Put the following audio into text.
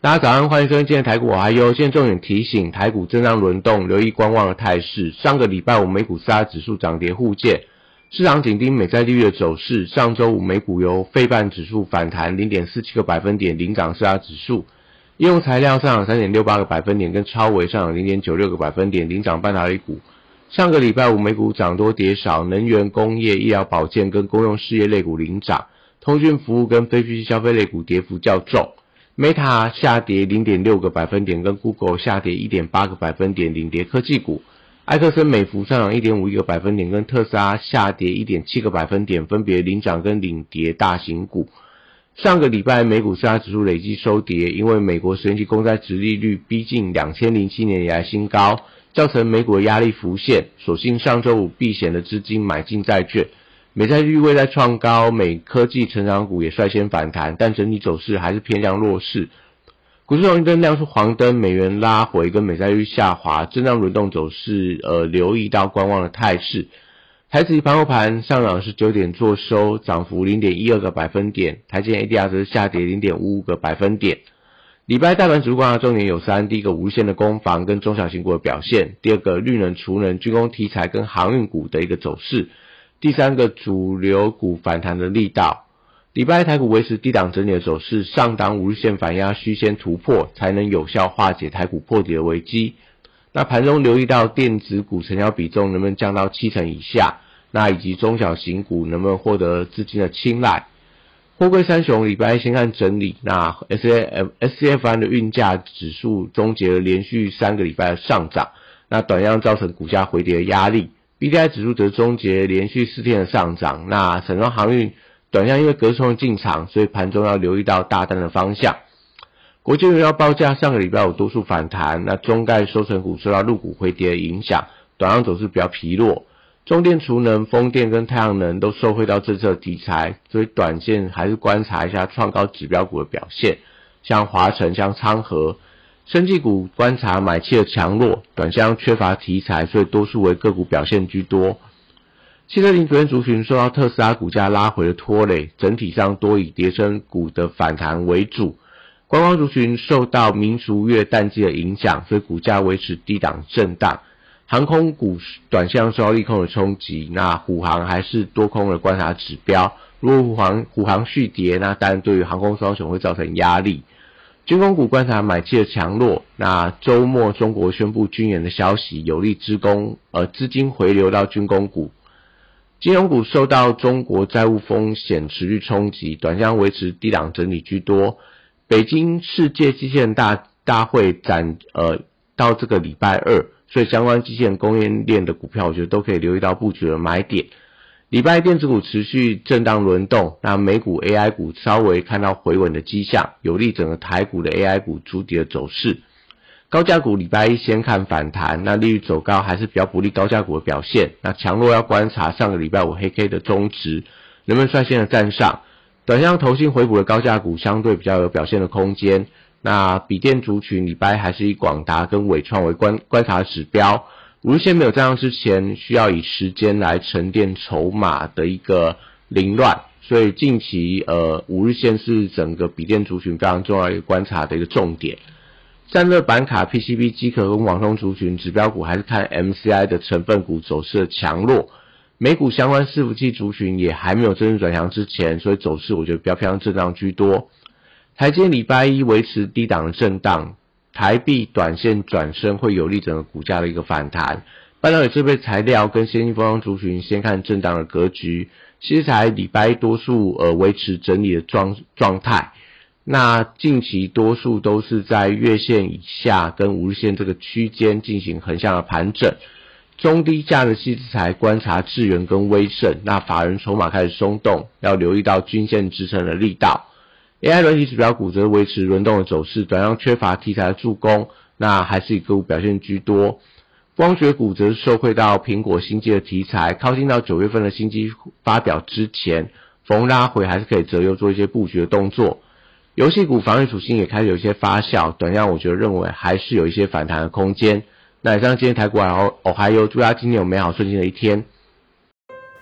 大家早上，欢迎收听今天台股我还有。现在重点提醒，台股震荡轮动，留意观望的态势。上个礼拜五美股四大指数涨跌互见，市场紧盯美债利率的走势。上周五美股由费半指数反弹零点四七个百分点领涨四大指数，应用材料上涨三点六八个百分点，跟超微上涨零点九六个百分点领涨半导体股。上个礼拜五美股涨多跌少，能源、工业、医疗保健跟公用事业类股领涨，通讯服务跟非必需消费类股跌幅较重。Meta 下跌零点六个百分点，跟 Google 下跌一点八个百分点，领跌科技股。埃克森美孚上涨一点五一个百分点，跟特斯拉下跌一点七个百分点，分别领涨跟领跌大型股。上个礼拜美股四大指数累计收跌，因为美国十年期公债殖利率逼近两千零七年以来新高，造成美股的压力浮现。所幸上周五避险的资金买进债券。美债率未在创高，美科技成长股也率先反弹，但整体走势还是偏向弱势。股市红绿灯亮出黄灯，美元拉回跟美债率下滑，震荡轮动走势，呃，留意到观望的态势。台指盘后盘上涨是九点做收，涨幅零点一二个百分点。台积 ADR 则是下跌零点五五个百分点。礼拜大盘指数观察重点有三：第一个无线的攻防跟中小型股的表现；第二个绿能、储能、军工题材跟航运股的一个走势。第三个主流股反弹的力道，礼拜台股维持低档整理的走势，上档五日线反压需先突破，才能有效化解台股破底的危机。那盘中留意到电子股成交比重能不能降到七成以下，那以及中小型股能不能获得资金的青睐。货柜三雄礼拜先看整理，那 S A F S C F N 的运价指数终结了连续三个礼拜的上涨，那短量造成股价回跌的压力。B D I 指数则终结连续四天的上涨。那沈庄航运短向因为隔空进场，所以盘中要留意到大单的方向。国际原料报价上个礼拜有多数反弹，那中概收成股受到入股回跌影响，短向走势比较疲弱。中电、储能、风电跟太阳能都受惠到政策题材，所以短线还是观察一下创高指标股的表现，像华晨、像昌河。生技股观察买气的强弱，短箱缺乏题材，所以多数为个股表现居多。汽车零组件族群受到特斯拉股价拉回的拖累，整体上多以跌升股的反弹为主。观光族群受到民俗月淡季的影响，所以股价维持低档震荡。航空股短向受到利空的冲击，那虎航还是多空的观察指标。如果虎航虎航续跌，那当然对于航空双雄会造成压力。军工股观察买气的强弱，那周末中国宣布军演的消息有利资工，呃资金回流到军工股。金融股受到中国债务风险持续冲击，短向维持低档整理居多。北京世界机械大大会展，呃到这个礼拜二，所以相关机械供应链的股票，我觉得都可以留意到布局的买点。礼拜电子股持续震荡轮动，那美股 AI 股稍微看到回稳的迹象，有利整个台股的 AI 股主底的走势。高价股礼拜一先看反弹，那利率走高还是比较不利高价股的表现。那强弱要观察上个礼拜五黑 K 的中值能不能率先的站上。短向投信回补的高价股相对比较有表现的空间。那笔电族群礼拜还是以广达跟伟创为观观察指标。五日线没有站上之前，需要以时间来沉淀筹码的一个凌乱，所以近期呃五日线是整个笔电族群非常重要一个观察的一个重点。散热板卡、PCB、机壳跟网通族群指标股还是看 MCI 的成分股走势的强弱。美股相关伺服器族群也还没有真正转强之前，所以走势我觉得比较偏向震荡居多。台阶礼拜一维持低档的震荡。台币短线转升会有利整个股价的一个反弹，半导体设备材料跟先进封装族群先看震荡的格局，其材礼拜多数呃维持整理的状状态，那近期多数都是在月线以下跟五日线这个区间进行横向的盘整，中低价的细材观察智源跟威盛，那法人筹码开始松动，要留意到均线支撑的力道。AI 软体指标股则维持轮动的走势，短量缺乏题材的助攻，那还是以个股表现居多。光学股则是受惠到苹果新机的题材，靠近到九月份的新机发表之前，逢拉回还是可以择优做一些布局的动作。游戏股防御属性也开始有一些发酵，短量我觉得认为还是有一些反弹的空间。那以上今天台股然后哦还有祝大家今天有美好顺心的一天。